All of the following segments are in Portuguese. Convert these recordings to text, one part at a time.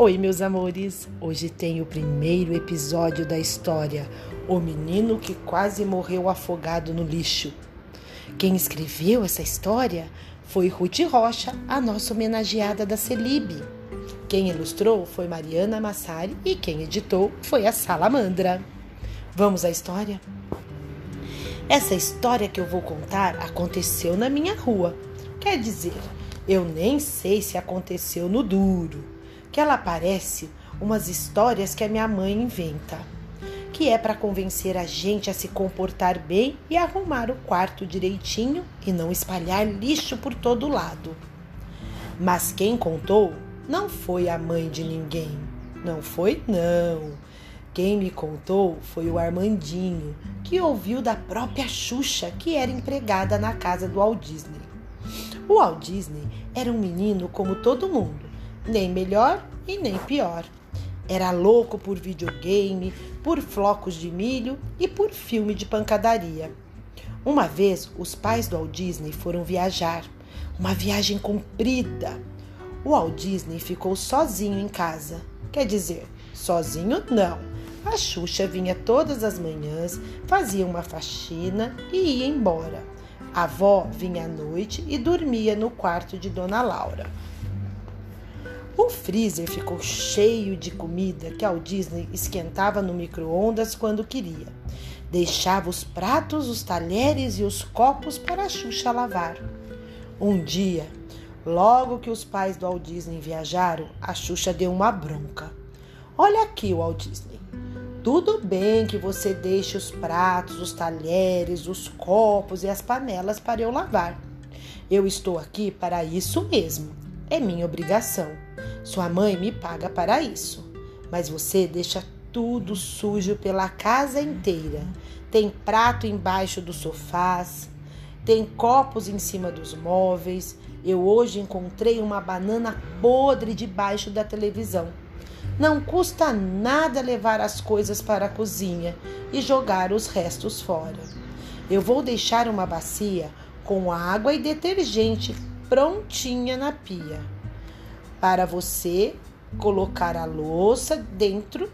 Oi, meus amores! Hoje tem o primeiro episódio da história O Menino que Quase Morreu Afogado no Lixo. Quem escreveu essa história foi Ruth Rocha, a nossa homenageada da Celib. Quem ilustrou foi Mariana Massari e quem editou foi a Salamandra. Vamos à história? Essa história que eu vou contar aconteceu na minha rua. Quer dizer, eu nem sei se aconteceu no duro que ela parece umas histórias que a minha mãe inventa, que é para convencer a gente a se comportar bem e arrumar o quarto direitinho e não espalhar lixo por todo lado. Mas quem contou não foi a mãe de ninguém. Não foi, não. Quem me contou foi o Armandinho, que ouviu da própria Xuxa, que era empregada na casa do Walt Disney. O Walt Disney era um menino como todo mundo nem melhor e nem pior. Era louco por videogame, por flocos de milho e por filme de pancadaria. Uma vez, os pais do Walt Disney foram viajar, uma viagem comprida. O Walt Disney ficou sozinho em casa. Quer dizer, sozinho não. A Xuxa vinha todas as manhãs, fazia uma faxina e ia embora. A avó vinha à noite e dormia no quarto de Dona Laura. O freezer ficou cheio de comida que Walt Disney esquentava no micro-ondas quando queria. Deixava os pratos, os talheres e os copos para a Xuxa lavar. Um dia, logo que os pais do Walt Disney viajaram, a Xuxa deu uma bronca. Olha aqui, Walt Disney. Tudo bem que você deixe os pratos, os talheres, os copos e as panelas para eu lavar. Eu estou aqui para isso mesmo. É minha obrigação. Sua mãe me paga para isso. Mas você deixa tudo sujo pela casa inteira. Tem prato embaixo dos sofás, tem copos em cima dos móveis. Eu hoje encontrei uma banana podre debaixo da televisão. Não custa nada levar as coisas para a cozinha e jogar os restos fora. Eu vou deixar uma bacia com água e detergente prontinha na pia para você colocar a louça dentro,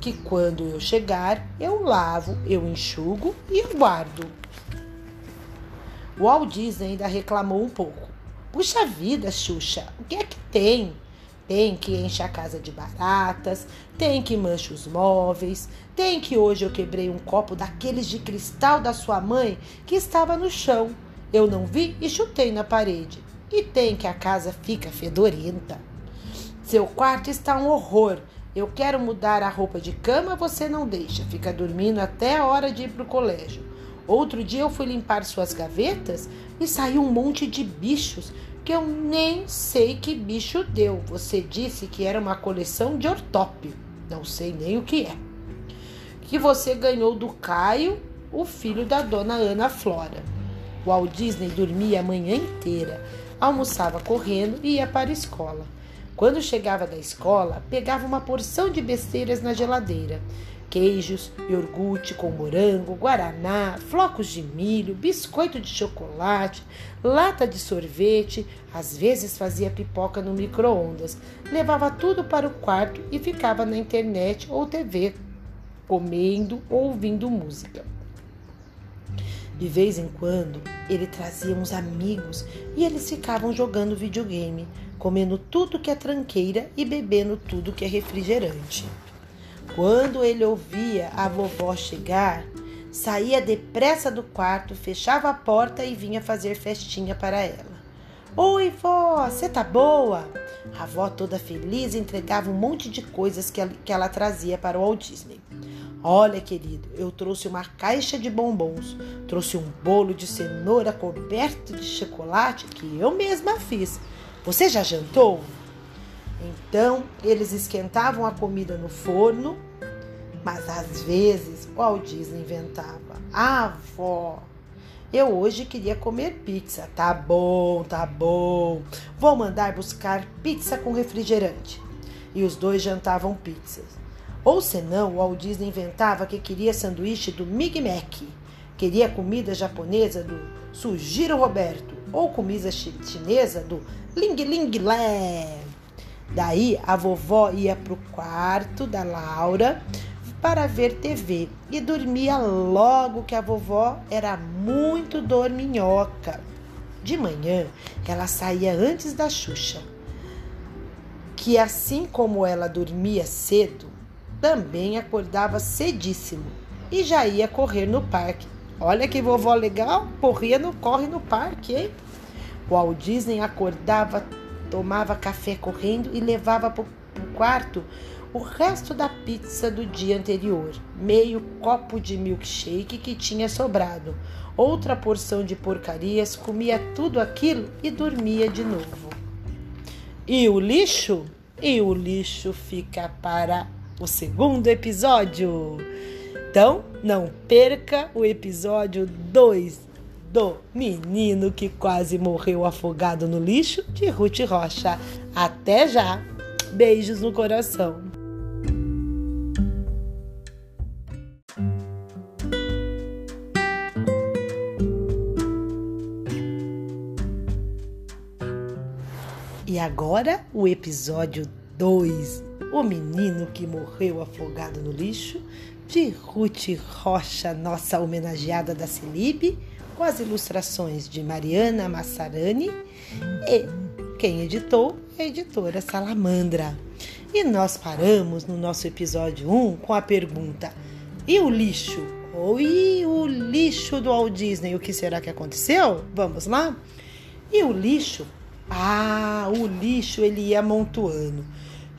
que quando eu chegar, eu lavo, eu enxugo e eu guardo. O Walt Disney ainda reclamou um pouco. Puxa vida, Xuxa, o que é que tem? Tem que enche a casa de baratas, tem que mancha os móveis, tem que hoje eu quebrei um copo daqueles de cristal da sua mãe que estava no chão. Eu não vi e chutei na parede. E tem que a casa fica fedorenta. Seu quarto está um horror. Eu quero mudar a roupa de cama, você não deixa. Fica dormindo até a hora de ir para o colégio. Outro dia eu fui limpar suas gavetas e saiu um monte de bichos que eu nem sei que bicho deu. Você disse que era uma coleção de ortópio. Não sei nem o que é. Que você ganhou do Caio, o filho da dona Ana Flora. O Walt Disney dormia a manhã inteira almoçava correndo e ia para a escola. Quando chegava da escola, pegava uma porção de besteiras na geladeira: queijos, iogurte com morango, guaraná, flocos de milho, biscoito de chocolate, lata de sorvete, às vezes fazia pipoca no micro-ondas. Levava tudo para o quarto e ficava na internet ou TV, comendo ou ouvindo música. De vez em quando, ele trazia uns amigos e eles ficavam jogando videogame, comendo tudo que é tranqueira e bebendo tudo que é refrigerante. Quando ele ouvia a vovó chegar, saía depressa do quarto, fechava a porta e vinha fazer festinha para ela. Oi, vó, você tá boa? A avó, toda feliz, entregava um monte de coisas que ela, que ela trazia para o Walt Disney. Olha, querido, eu trouxe uma caixa de bombons, trouxe um bolo de cenoura coberto de chocolate que eu mesma fiz. Você já jantou? Então, eles esquentavam a comida no forno, mas às vezes o Walt Disney inventava: ah, avó, eu hoje queria comer pizza. Tá bom, tá bom. Vou mandar buscar pizza com refrigerante. E os dois jantavam pizzas. Ou senão, o Walt Disney inventava que queria sanduíche do Mig Mac, queria comida japonesa do Sugiro Roberto, ou comida chinesa do Ling Ling Lé. Daí a vovó ia para o quarto da Laura para ver TV e dormia logo que a vovó era muito dorminhoca. De manhã, ela saía antes da Xuxa, que assim como ela dormia cedo, também acordava cedíssimo e já ia correr no parque. Olha que vovó legal, corria no corre no parque, hein? Walt Disney acordava, tomava café correndo e levava para o quarto o resto da pizza do dia anterior, meio copo de milkshake que tinha sobrado, outra porção de porcarias, comia tudo aquilo e dormia de novo. E o lixo? E o lixo fica para o segundo episódio. Então, não perca o episódio 2 do Menino que quase morreu afogado no lixo de Ruth Rocha. Até já! Beijos no coração. E agora o episódio 2: O menino que morreu afogado no lixo, de Ruth Rocha, nossa homenageada da Celibe, com as ilustrações de Mariana Massarani e quem editou é a editora Salamandra. E nós paramos no nosso episódio 1 com a pergunta: e o lixo? Ou e o lixo do Walt Disney? O que será que aconteceu? Vamos lá? E o lixo ah, o lixo ele ia amontoando.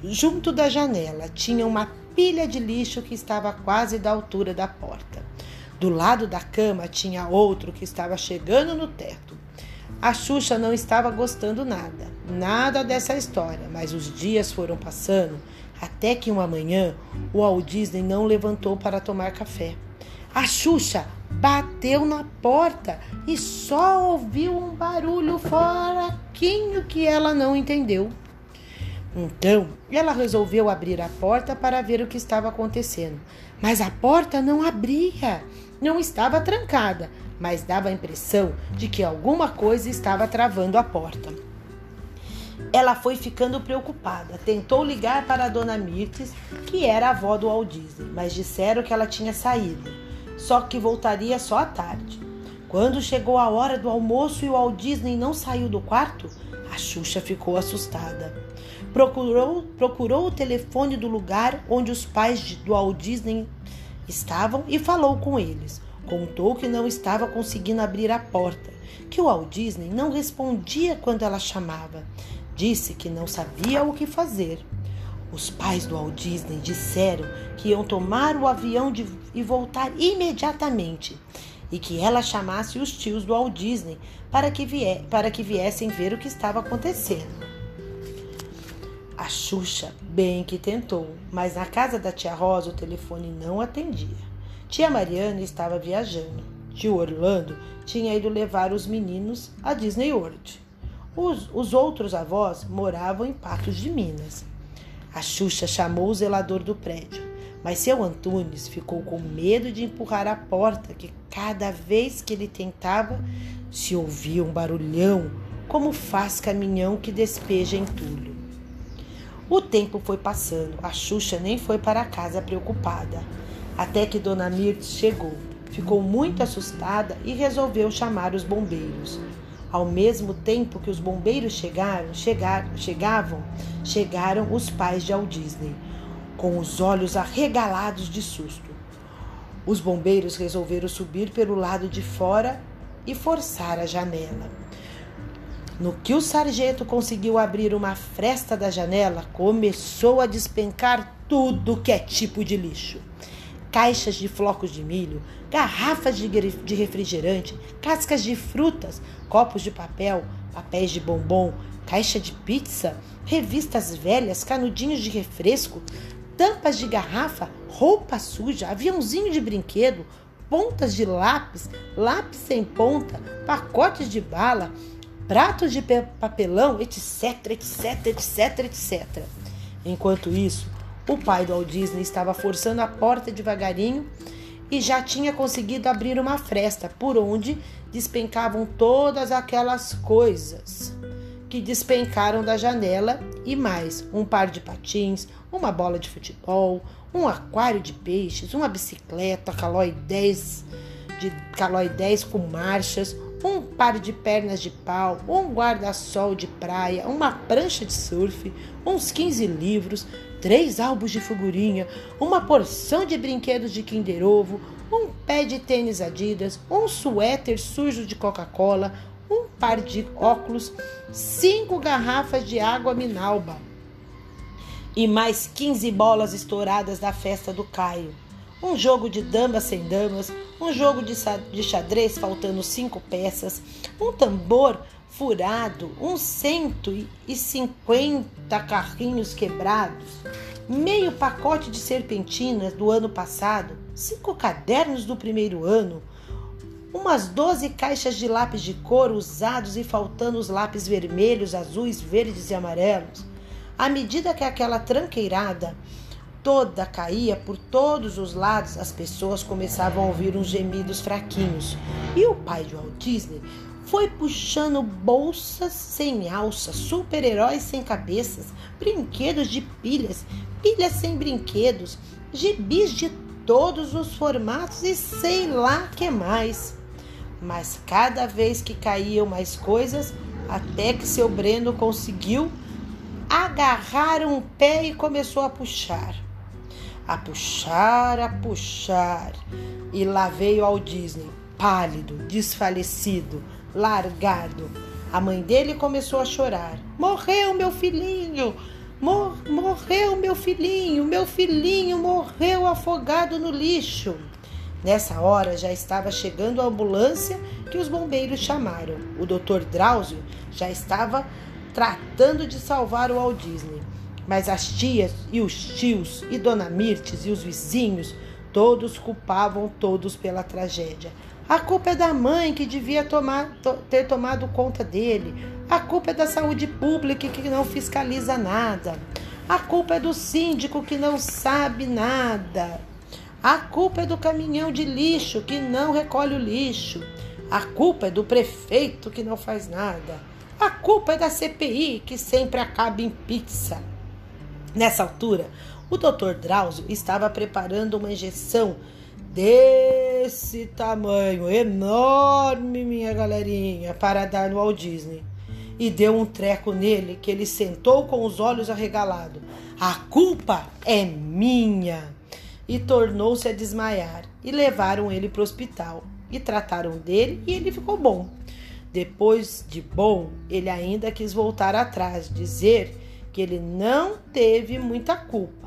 Junto da janela tinha uma pilha de lixo que estava quase da altura da porta. Do lado da cama tinha outro que estava chegando no teto. A Xuxa não estava gostando nada, nada dessa história, mas os dias foram passando até que uma manhã o Walt Disney não levantou para tomar café. A Xuxa bateu na porta e só ouviu um barulho fraquinho que ela não entendeu. Então, ela resolveu abrir a porta para ver o que estava acontecendo. Mas a porta não abria. Não estava trancada, mas dava a impressão de que alguma coisa estava travando a porta. Ela foi ficando preocupada. Tentou ligar para a dona Mirtes, que era a avó do Walt Disney, mas disseram que ela tinha saído só que voltaria só à tarde. Quando chegou a hora do almoço e o Walt Disney não saiu do quarto, a Xuxa ficou assustada. Procurou, procurou o telefone do lugar onde os pais do Walt Disney estavam e falou com eles. Contou que não estava conseguindo abrir a porta, que o Walt Disney não respondia quando ela chamava. Disse que não sabia o que fazer. Os pais do Walt Disney disseram que iam tomar o avião de, e voltar imediatamente e que ela chamasse os tios do Walt Disney para que, vie, para que viessem ver o que estava acontecendo. A Xuxa bem que tentou, mas na casa da tia Rosa o telefone não atendia. Tia Mariana estava viajando. Tio Orlando tinha ido levar os meninos a Disney World. Os, os outros avós moravam em Patos de Minas. A Xuxa chamou o zelador do prédio, mas seu Antunes ficou com medo de empurrar a porta, que cada vez que ele tentava, se ouvia um barulhão, como faz caminhão que despeja entulho. O tempo foi passando, a Xuxa nem foi para casa preocupada, até que Dona Mirtes chegou. Ficou muito assustada e resolveu chamar os bombeiros. Ao mesmo tempo que os bombeiros chegaram, chegar, chegavam, chegaram os pais de Walt Disney, com os olhos arregalados de susto. Os bombeiros resolveram subir pelo lado de fora e forçar a janela. No que o sargento conseguiu abrir uma fresta da janela, começou a despencar tudo que é tipo de lixo. Caixas de flocos de milho, garrafas de refrigerante, cascas de frutas, copos de papel, papéis de bombom, caixa de pizza, revistas velhas, canudinhos de refresco, tampas de garrafa, roupa suja, aviãozinho de brinquedo, pontas de lápis, lápis sem ponta, pacotes de bala, pratos de papelão, etc, etc, etc, etc. Enquanto isso, o pai do Walt Disney estava forçando a porta devagarinho e já tinha conseguido abrir uma fresta por onde despencavam todas aquelas coisas que despencaram da janela e mais um par de patins, uma bola de futebol, um aquário de peixes, uma bicicleta Caloi 10 de Caloi 10 com marchas, um par de pernas de pau, um guarda-sol de praia, uma prancha de surf, uns 15 livros, três álbuns de figurinha, uma porção de brinquedos de Kinder Ovo, um pé de tênis Adidas, um suéter sujo de Coca-Cola, um par de óculos, cinco garrafas de água Minalba e mais 15 bolas estouradas da festa do Caio. Um jogo de damas sem damas, um jogo de xadrez faltando cinco peças, um tambor furado, uns 150 carrinhos quebrados, meio pacote de serpentinas do ano passado, cinco cadernos do primeiro ano, umas 12 caixas de lápis de cor usados e faltando os lápis vermelhos, azuis, verdes e amarelos. À medida que aquela tranqueirada toda caía por todos os lados, as pessoas começavam a ouvir uns gemidos fraquinhos. E o pai de Walt Disney foi puxando bolsas sem alça, super-heróis sem cabeças, brinquedos de pilhas, pilhas sem brinquedos, gibis de todos os formatos e sei lá que mais. Mas cada vez que caíam mais coisas, até que seu Breno conseguiu agarrar um pé e começou a puxar. A puxar, a puxar. E lá veio ao Disney, pálido, desfalecido, largado. A mãe dele começou a chorar. Morreu meu filhinho! Mor morreu meu filhinho! Meu filhinho morreu afogado no lixo! Nessa hora já estava chegando a ambulância que os bombeiros chamaram. O Dr. Drauzio já estava tratando de salvar o Walt Disney. Mas as tias e os tios e Dona Mirtes e os vizinhos, todos culpavam todos pela tragédia. A culpa é da mãe que devia tomar, ter tomado conta dele. A culpa é da saúde pública que não fiscaliza nada. A culpa é do síndico que não sabe nada. A culpa é do caminhão de lixo que não recolhe o lixo. A culpa é do prefeito que não faz nada. A culpa é da CPI que sempre acaba em pizza. Nessa altura, o Dr. Drauzio estava preparando uma injeção desse tamanho, enorme, minha galerinha, para dar no Walt Disney. E deu um treco nele que ele sentou com os olhos arregalados. A culpa é minha! E tornou-se a desmaiar. E levaram ele para o hospital. E trataram dele e ele ficou bom. Depois de bom, ele ainda quis voltar atrás, dizer que ele não teve muita culpa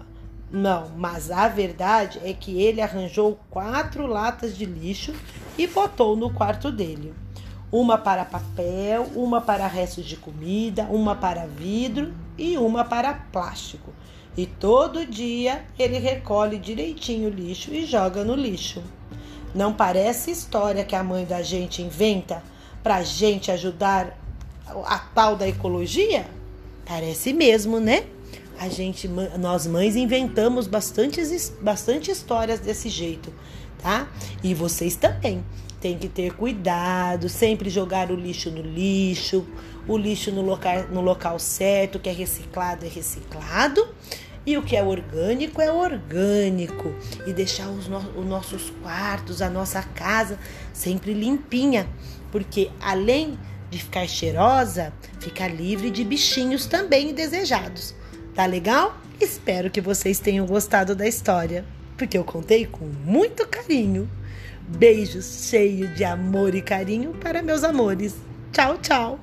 não, mas a verdade é que ele arranjou quatro latas de lixo e botou no quarto dele. Uma para papel, uma para restos de comida, uma para vidro e uma para plástico. E todo dia ele recolhe direitinho o lixo e joga no lixo. Não parece história que a mãe da gente inventa para gente ajudar a tal da ecologia? Parece mesmo, né? a gente, nós mães inventamos bastante, bastante histórias desse jeito, tá? E vocês também têm que ter cuidado, sempre jogar o lixo no lixo, o lixo no local, no local certo, o que é reciclado é reciclado. E o que é orgânico é orgânico. E deixar os, no os nossos quartos, a nossa casa sempre limpinha. Porque além de ficar cheirosa, fica livre de bichinhos também indesejados. Tá legal? Espero que vocês tenham gostado da história, porque eu contei com muito carinho. Beijos cheios de amor e carinho para meus amores. Tchau, tchau!